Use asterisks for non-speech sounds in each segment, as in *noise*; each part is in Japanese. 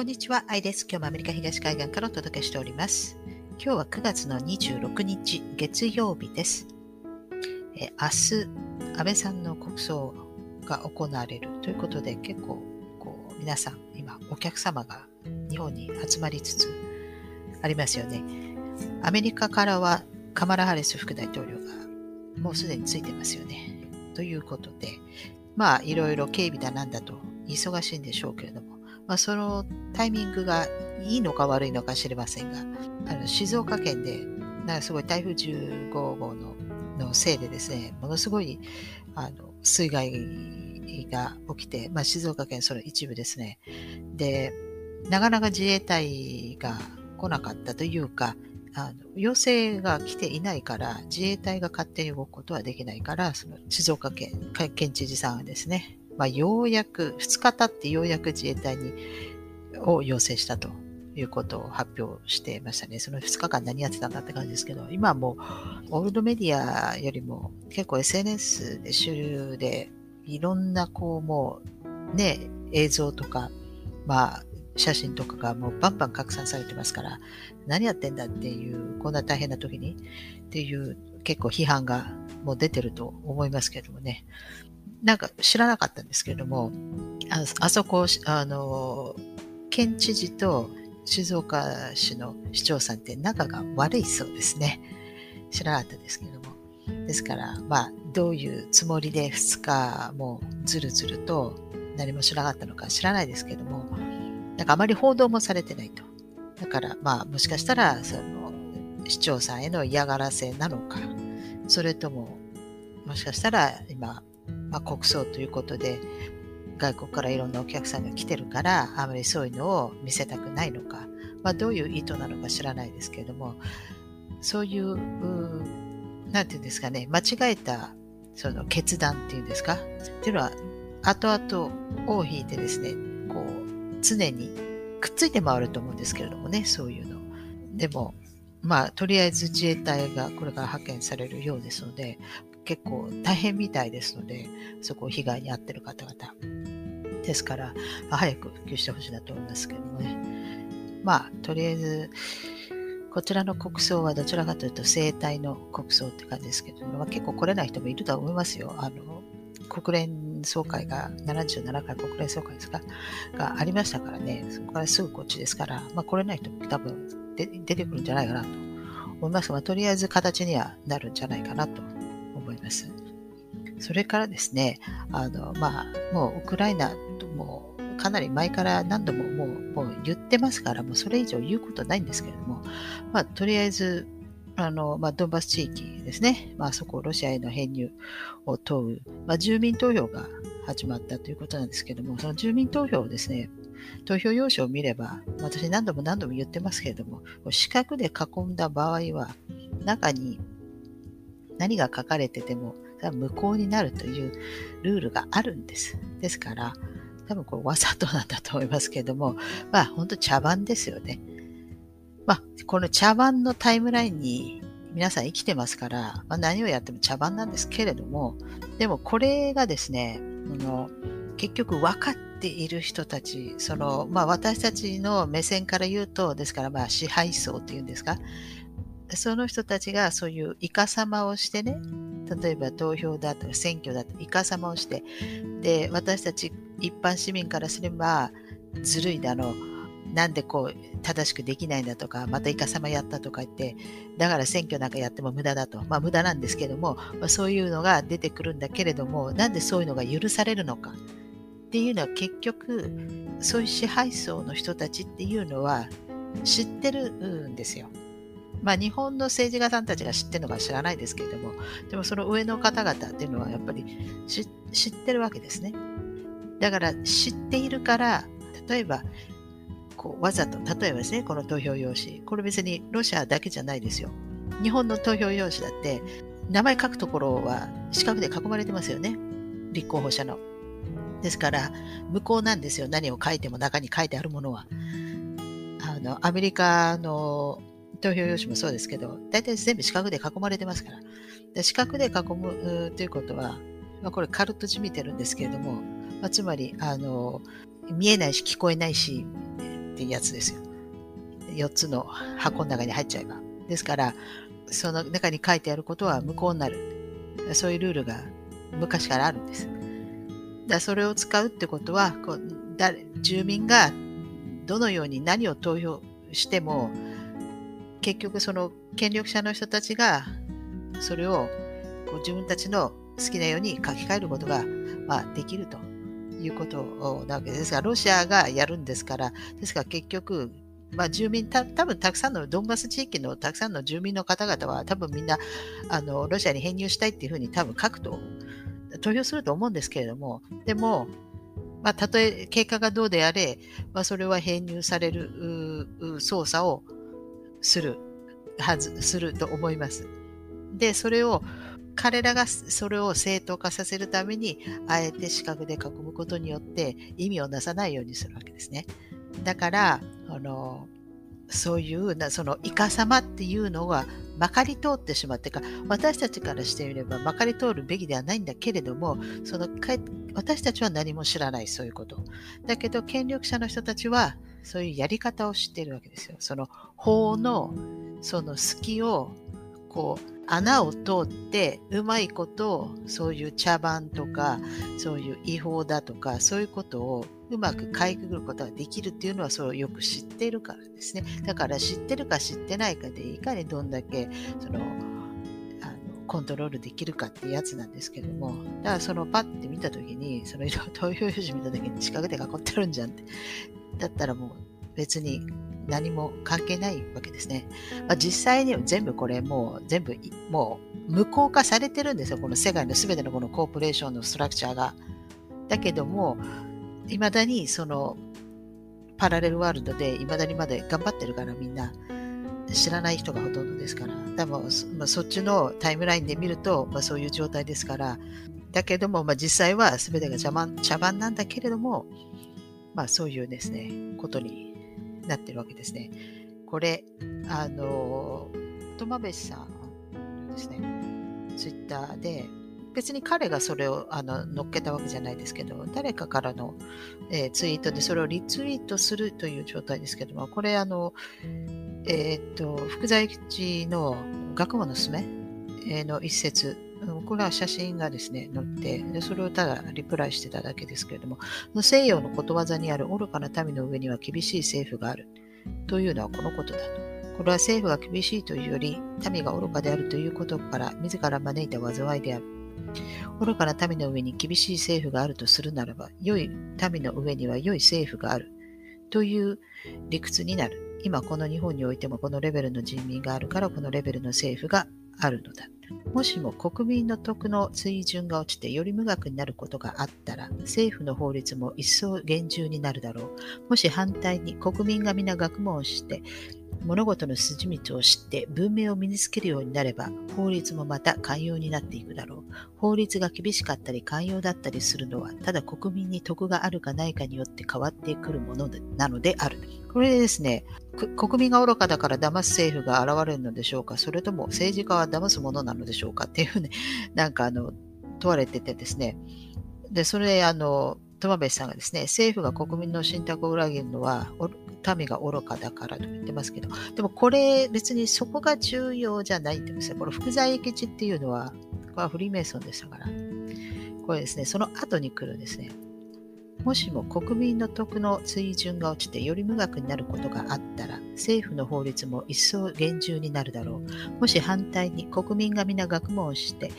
こんにちは、アイです。今日もアメリカ東海岸からお届けしております。今日は9月の26日、月曜日です。え明日、安倍さんの国葬が行われるということで、結構こう皆さん、今、お客様が日本に集まりつつありますよね。アメリカからはカマラ・ハリス副大統領がもうすでについてますよね。ということで、まあ、いろいろ警備だなんだと忙しいんでしょうけれども、まあ、そのタイミングがいいのか悪いのか知りませんが、あの静岡県で、なんかすごい台風15号ののせいでですね、ものすごいあの水害が起きて、まあ、静岡県その一部ですね。で、なかなか自衛隊が来なかったというか、あの要請が来ていないから、自衛隊が勝手に動くことはできないから、その静岡県、県知事さんはですね、まあ、ようやく、2日経ってようやく自衛隊に、を要請したということを発表してましたね。その2日間何やってたんだって感じですけど、今はもう、オールドメディアよりも結構 SNS で主流で、いろんなこう、もう、ね、映像とか、まあ、写真とかがもうバンバン拡散されてますから、何やってんだっていう、こんな大変な時にっていう結構批判がもう出てると思いますけどもね。なんか知らなかったんですけれども、ああそこ、あの、県知事と静岡市の市長さんって仲が悪いそうですね。知らなかったですけれども。ですから、まあ、どういうつもりで2日もずるずると何も知らなかったのか知らないですけれども、なんかあまり報道もされてないと。だから、まあ、もしかしたら、その、市長さんへの嫌がらせなのか、それとも、もしかしたら今、まあ、国葬ということで、外国からいろんなお客さんが来てるから、あまりそういうのを見せたくないのか、まあ、どういう意図なのか知らないですけれども、そういう、なんていうんですかね、間違えたその決断っていうんですか、っていうのは、後々尾を引いてですね、こう、常にくっついて回ると思うんですけれどもね、そういうの。でも、まあ、とりあえず自衛隊がこれから派遣されるようですので、結構大変みたいですので、そこを被害に遭ってる方々。ですから、早く復旧してほしいなと思いますけどもね。まあ、とりあえず、こちらの国葬はどちらかというと生体の国葬って感じですけど、まあ、結構来れない人もいるとは思いますよ。あの、国連総会が、77回国連総会ですか？がありましたからね、そこからすぐこっちですから、まあ来れない人も多分出てくるんじゃないかなと思いますが、まあ、とりあえず形にはなるんじゃないかなといます。それからですね、あの、まあ、もうウクライナともかなり前から何度ももうもう言ってますから、もうそれ以上言うことないんですけれども、まあ、とりあえず、あの、まあ、ドンバス地域ですね、まあ、そこをロシアへの編入を問う、まあ、住民投票が始まったということなんですけれども、その住民投票をですね、投票用紙を見れば、私何度も何度も言ってますけれども、四角で囲んだ場合は、中に何が書かれてても無効になるというルールがあるんです。ですから、多分これわざとなんだと思いますけれども、まあ本当茶番ですよね。まあこの茶番のタイムラインに皆さん生きてますから、まあ、何をやっても茶番なんですけれども、でもこれがですね、の結局分かっている人たち、その、まあ私たちの目線から言うと、ですからまあ支配層っていうんですか、その人たちがそういうイカ様をしてね、例えば投票だとか選挙だとイカ様をして、で、私たち一般市民からすれば、ずるいだろう、なんでこう正しくできないんだとか、またイカ様やったとか言って、だから選挙なんかやっても無駄だと。まあ無駄なんですけども、まあ、そういうのが出てくるんだけれども、なんでそういうのが許されるのかっていうのは結局、そういう支配層の人たちっていうのは知ってるんですよ。まあ、日本の政治家さんたちが知ってるのか知らないですけれども、でもその上の方々っていうのはやっぱり知ってるわけですね。だから知っているから、例えば、こうわざと、例えばですね、この投票用紙、これ別にロシアだけじゃないですよ。日本の投票用紙だって、名前書くところは四角で囲まれてますよね。立候補者の。ですから、無効なんですよ。何を書いても中に書いてあるものは。あの、アメリカの投票用紙もそうですけど、大体全部四角で囲まれてますから。で四角で囲むということは、まあ、これカルトじみてるんですけれども、まあ、つまり、あの、見えないし聞こえないし、っていうやつですよ。4つの箱の中に入っちゃえば。ですから、その中に書いてあることは無効になる。そういうルールが昔からあるんです。だそれを使うってことはこう誰、住民がどのように何を投票しても、結局その権力者の人たちがそれをこう自分たちの好きなように書き換えることが、まあ、できるということなわけですが、ロシアがやるんですから、ですから結局、まあ、住民た、多分たくさんのドンバス地域のたくさんの住民の方々は多分みんなあのロシアに編入したいっていうふうに多分書くと投票すると思うんですけれども、でも、まあ、たとえ結果がどうであれ、まあ、それは編入される操作をするはず、すると思います。で、それを、彼らがそれを正当化させるために、あえて四角で囲むことによって意味をなさないようにするわけですね。だから、あのそういうな、そのイカ様っていうのはまかり通ってしまってか、私たちからしてみればまかり通るべきではないんだけれども、その私たちは何も知らない、そういうこと。だけど、権力者の人たちは、そういうやり方を知ってるわけですよ。その法の、その隙を、こう、穴を通ってうまいことそういう茶番とかそういう違法だとかそういうことをうまくかいくぐることができるっていうのはそれをよく知っているからですねだから知ってるか知ってないかでいかにどんだけそのコントロールできるかっていうやつなんですけどもだからそのパッて見た時にその色 *laughs* 投票用紙見た時に四角で囲ってるんじゃんってだったらもう別に何も関係ないわけですね。まあ、実際に全部これもう全部もう無効化されてるんですよ。この世界の全てのこのコーポレーションのストラクチャーが。だけども、いまだにそのパラレルワールドでいまだにまで頑張ってるからみんな知らない人がほとんどですから。多分、まあ、そっちのタイムラインで見ると、まあ、そういう状態ですから。だけども、まあ、実際は全てが茶番茶番なんだけれども、まあそういうですね、ことになってるわけですね。これ、あの、トマベさんですね、ツイッターで、別に彼がそれをあの乗っけたわけじゃないですけど、誰かからの、えー、ツイートでそれをリツイートするという状態ですけども、これ、あの、えっ、と、福在地の学問のすめ？の一節、これは写真がですね、載って、でそれをただリプライしてただけですけれども、西洋のことわざにある愚かな民の上には厳しい政府がある。というのはこのことだと。これは政府が厳しいというより、民が愚かであるということから、自ら招いた災いである。愚かな民の上に厳しい政府があるとするならば、良い民の上には良い政府がある。という理屈になる。今この日本においてもこのレベルの人民があるからこのレベルの政府があるのだ。もしも国民の徳の水準が落ちてより無学になることがあったら、政府の法律も一層厳重になるだろう。もし反対に国民が皆学問して、物事の筋道を知って文明を身につけるようになれば、法律もまた寛容になっていくだろう。法律が厳しかったり寛容だったりするのは、ただ国民に徳があるかないかによって変わってくるものなのである。これでですね、国民が愚かだから騙す政府が現れるのでしょうか？それとも政治家は騙すものなのでしょうか？っていうね、*laughs* なんかあの、問われててですね。で、それ、あの、友部さんがですね、政府が国民の信託を裏切るのは、民が愚かだからと言ってますけど、でもこれ別にそこが重要じゃないんですよ。この福沢諭吉っていうのは、これはフリーメイソンでしたから、これですね、その後に来るんですね。もしも国民の徳の水準が落ちてより無学になることがあったら、政府の法律も一層厳重になるだろう。もし反対に国民が皆学問をして、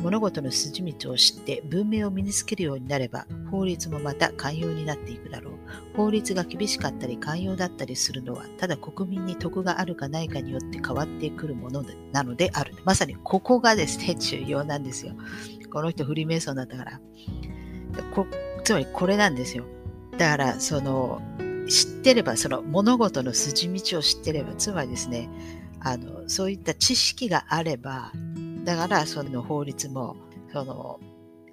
物事の筋道を知って文明を身につけるようになれば、法律もまた寛容になっていくだろう。法律が厳しかったり寛容だったりするのは、ただ国民に徳があるかないかによって変わってくるものなのである。まさにここがですね、重要なんですよ。この人フリーメイソンだったから。つまりこれなんですよ。だから、その、知ってれば、その物事の筋道を知ってれば、つまりですね、あの、そういった知識があれば、だからその法律も、その、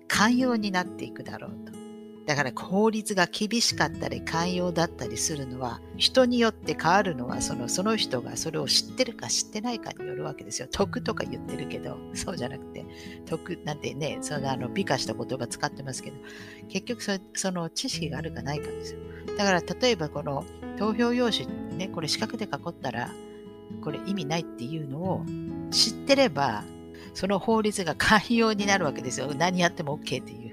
寛容になっていくだろうと。だから法律が厳しかったり寛容だったりするのは人によって変わるのはそのその人がそれを知ってるか知ってないかによるわけですよ。得とか言ってるけどそうじゃなくて得なんてねそのあの美化した言葉使ってますけど結局そその知識があるかないかですよ。だから例えばこの投票用紙ね、これ四角で囲ったら、これ意味ないっていうのを知ってれば、その法律が寛容になるわけですよ。何やっても OK っていう。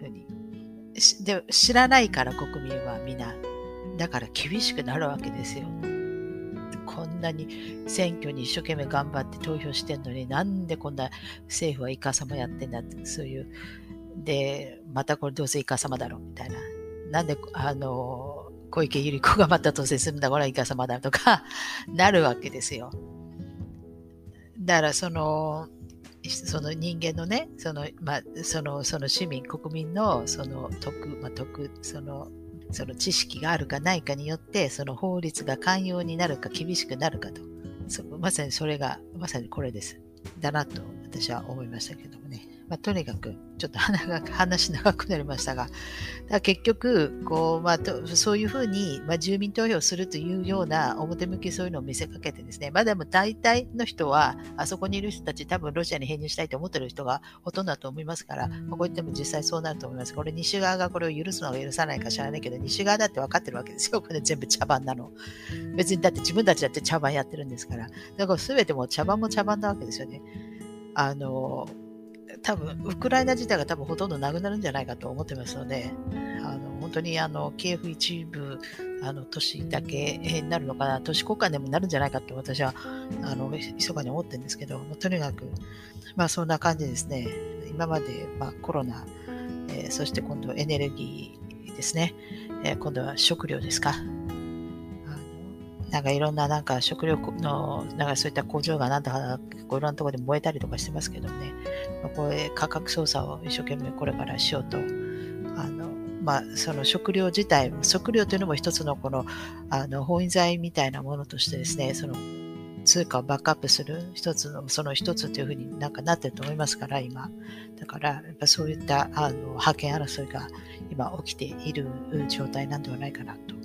で知らないから国民は皆。だから厳しくなるわけですよ。こんなに選挙に一生懸命頑張って投票してんのになんでこんな政府はイカサマやってんだって、そういう。で、またこれどうせイカサマだろうみたいな。なんで、あの、小池百合子がまた当選するんだ、これはイカサマだとかなるわけですよ。だからその、その人間のね、その、まあ、その、その市民、国民の、その、徳、まあ、徳、その、その知識があるかないかによって、その法律が寛容になるか厳しくなるかと。まさにそれが、まさにこれです。だなと私は思いましたけどもね。まあ、とにかく、ちょっと *laughs* 話長くなりましたが、結局、こう、まあ、そういうふうに、まあ、住民投票するというような表向きそういうのを見せかけてですね、まあでも大体の人は、あそこにいる人たち、多分ロシアに編入したいと思ってる人がほとんどだと思いますから、まあ、こう言っても実際そうなると思います。これ西側がこれを許すのか許さないか知らないけど、西側だって分かってるわけですよ。これ全部茶番なの。別にだって自分たちだって茶番やってるんですから。だから全ても茶番も茶番なわけですよね。あの、多分、ウクライナ自体が多分ほとんどなくなるんじゃないかと思ってますので、あの本当にあのキエフ一部あの都市だけになるのかな、都市国家でもなるんじゃないかと私はあの密かに思ってるんですけど、とにかく、まあそんな感じですね。今まで、まあ、コロナ、えー、そして今度エネルギーですね、えー、今度は食料ですか。なんかいろんななんか食料の、なんかそういった工場がなんだか、こういろんなところで燃えたりとかしてますけどね、まあ、これ価格操作を一生懸命これからしようと、あの、まあ、その食料自体、食料というのも一つのこの、あの、法印剤みたいなものとしてですね、その、通貨をバックアップする一つの、その一つというふうになんかなってると思いますから、今。だから、やっぱそういったあの覇権争いが今起きている状態なんではないかなと。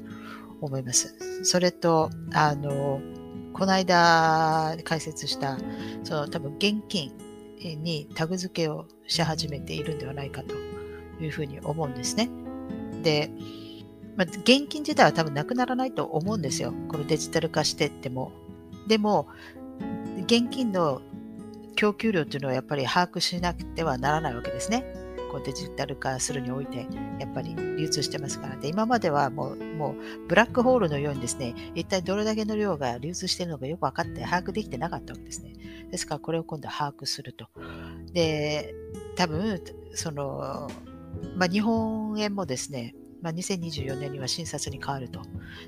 思います。それと、あの、この間解説した、その多分現金にタグ付けをし始めているんではないかというふうに思うんですね。で、まあ、現金自体は多分なくならないと思うんですよ。このデジタル化してっても。でも、現金の供給量というのはやっぱり把握しなくてはならないわけですね。こうデジタル化するにおいて、やっぱり流通してますからで、今まではもう、もうブラックホールのようにですね、一体どれだけの量が流通しているのかよく分かって把握できてなかったわけですね。ですから、これを今度把握すると。で、多分、その、まあ、日本円もですね、まあ、2024年には新札に変わると。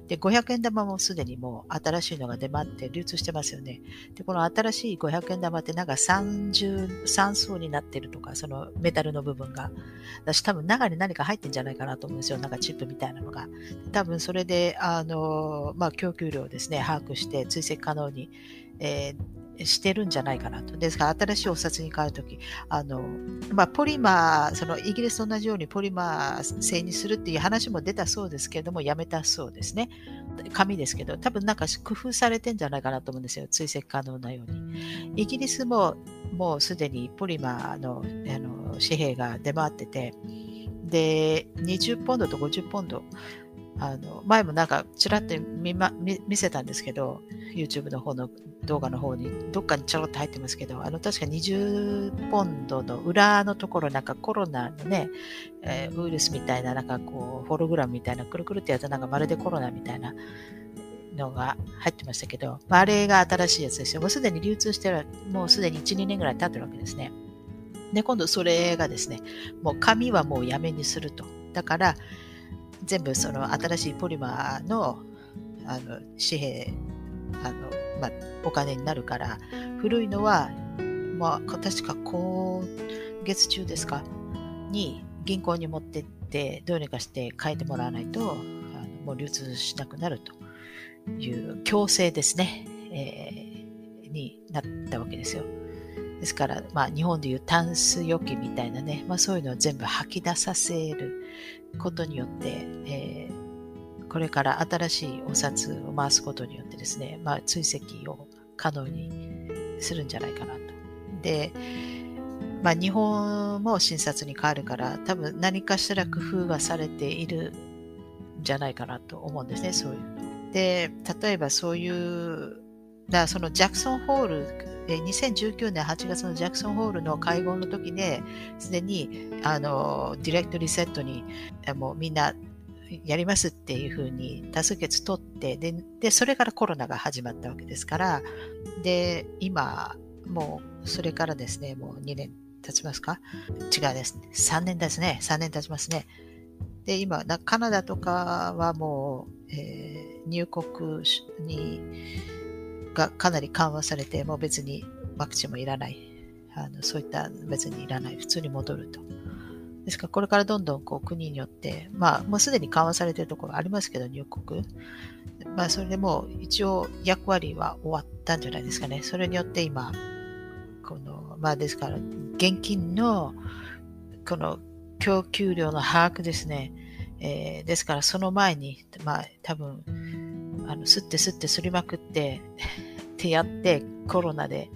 で、500円玉もすでにもう新しいのが出回って流通してますよね。で、この新しい500円玉ってなんか33層になってるとか、そのメタルの部分が。私多分中に何か入ってんじゃないかなと思うんですよ。なんかチップみたいなのが。多分それで、あの、まあ、供給量ですね、把握して追跡可能に、えーしてるんじゃないかなと。ですから、新しいお札に変わるとき、あの、まあ、ポリマー、そのイギリスと同じようにポリマー製にするっていう話も出たそうですけれども、やめたそうですね。紙ですけど、多分なんか工夫されてんじゃないかなと思うんですよ。追跡可能なように。イギリスももうすでにポリマーのあの紙幣が出回ってて、で、20ポンドと50ポンドあの、前もなんかちらっと見,、ま、見見せたんですけど、YouTube の方の動画の方に、どっかにちょろっと入ってますけど、あの、確か20ポンドの裏のところ、なんかコロナのね、えー、ウイルスみたいな、なんかこう、ホログラムみたいな、くるくるってやつなんかまるでコロナみたいなのが入ってましたけど、あれが新しいやつですよ。もうすでに流通してる、もうすでに1、2年ぐらい経ってるわけですね。で、今度それがですね、もう紙はもうやめにすると。だから、全部その新しいポリマーのあの紙幣あの、まあ、お金になるから古いのは、まあ、確か今月中ですか？に銀行に持ってってどうにかして変えてもらわないとあのもう流通しなくなるという強制ですね、えー、になったわけですよ。ですから、まあ、日本でいうタンス預金みたいなね、まあ、そういうのを全部吐き出させる。ことによって、えー、これから新しいお札を回すことによってですね、まあ、追跡を可能にするんじゃないかなと。で、まあ、日本も新札に変わるから、多分何かしら工夫がされているんじゃないかなと思うんですね、そういうの。で、例えばそういう、だそのジャクソンホール、2019年8月のジャクソンホールの会合の時で、すでに、あの、ディレクトリセットに、もうみんなやりますっていうふうに多数決取ってで、で、それからコロナが始まったわけですから、で、今、もうそれからですね、もう2年経ちますか？違うです。3年ですね。3年経ちますね。で、今、カナダとかはもう、えー、入国にがかなり緩和されて、もう別にワクチンもいらない。あのそういった別にいらない。普通に戻ると。ですから、これからどんどんこう国によって、まあ、もうすでに緩和されているところありますけど、入国。まあ、それでも一応役割は終わったんじゃないですかね。それによって今、この、まあ、ですから、現金の、この供給量の把握ですね。えー、ですから、その前に、まあ、多分、あの、吸って吸って吸りまくって、*laughs* ってやって、コロナで、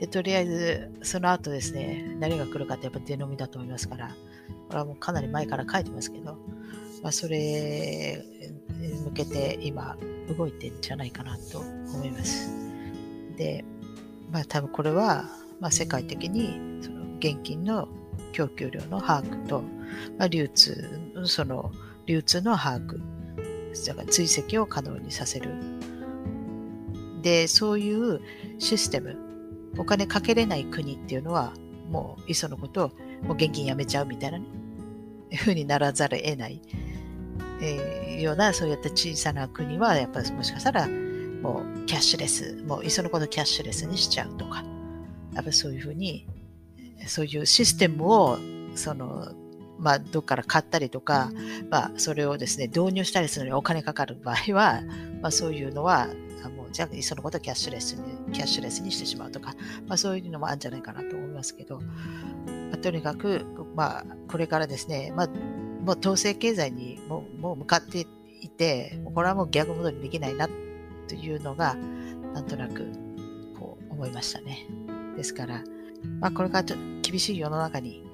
で、とりあえず、その後ですね、何が来るかってやっぱ出飲みだと思いますから、これはもうかなり前から書いてますけど、まあ、それに向けて今動いてんじゃないかなと思います。で、まあ多分これは、まあ、世界的にその現金の供給量の把握と、まあ、流通、その流通の把握、だから追跡を可能にさせる。で、そういうシステム、お金かけれない国っていうのは、もういっそのことをもう現金やめちゃうみたいなね、ふうにならざるを得ない、えー、ような、そういった小さな国は、やっぱりもしかしたら、もうキャッシュレス、もういっそのことキャッシュレスにしちゃうとか、やっぱそういうふうに、そういうシステムを、その、まあ、どっから買ったりとか、まあ、それをですね、導入したりするのにお金かかる場合は、まあ、そういうのは、もう、じゃあ、いっそのことキャッシュレスに、キャッシュレスにしてしまうとか、まあ、そういうのもあるんじゃないかなと思いますけど、まあ、とにかく、まあ、これからですね、まあ、もう統制経済にもうもう向かっていて、これはもう逆戻りできないなというのが、なんとなく、こう思いましたね。ですから、まあ、これからちょっと厳しい世の中に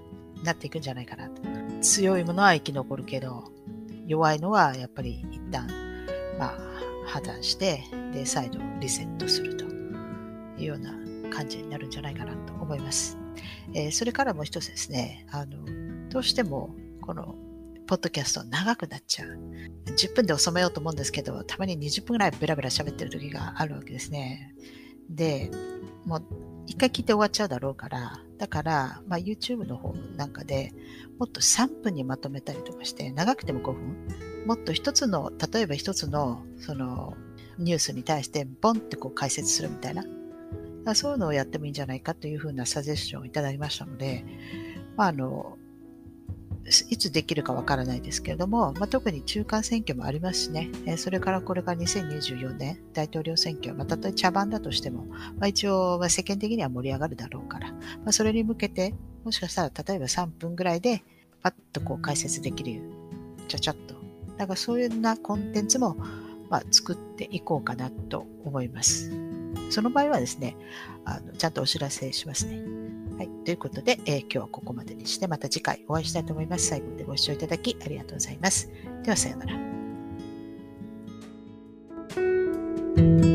なっていくんじゃないかなと。強いものは生き残るけど、弱いのはやっぱり一旦、まあ、破綻して、で、再度リセットするというような感じになるんじゃないかなと思います。えー、それからもう一つですね、あの、どうしても、この、ポッドキャスト長くなっちゃう。10分で収めようと思うんですけど、たまに20分ぐらいベラベラ喋ってる時があるわけですね。で、もう一回聞いて終わっちゃうだろうから、だから、まあ、YouTube の方なんかでもっと3分にまとめたりとかして、長くても5分、もっと一つの、例えば一つの、その、ニュースに対してボンってこう解説するみたいな。そういうのをやってもいいんじゃないかというふうなサジェッションをいただきましたので、まあ、あの、いつできるかわからないですけれども、まあ、特に中間選挙もありますしね、えそれからこれから2024年大統領選挙、ま、たとえ茶番だとしても、まあ、一応、ま世間的には盛り上がるだろうから、まあ、それに向けて、もしかしたら例えば3分ぐらいでパッとこう解説できるちゃちゃっと。だからそういうようなコンテンツも、ま、作っていこうかなと思います。その場合はですね、あのちゃんとお知らせしますね。はい、ということで、えー、今日はここまでにして、また次回お会いしたいと思います。最後までご視聴いただきありがとうございます。では、さような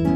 ら。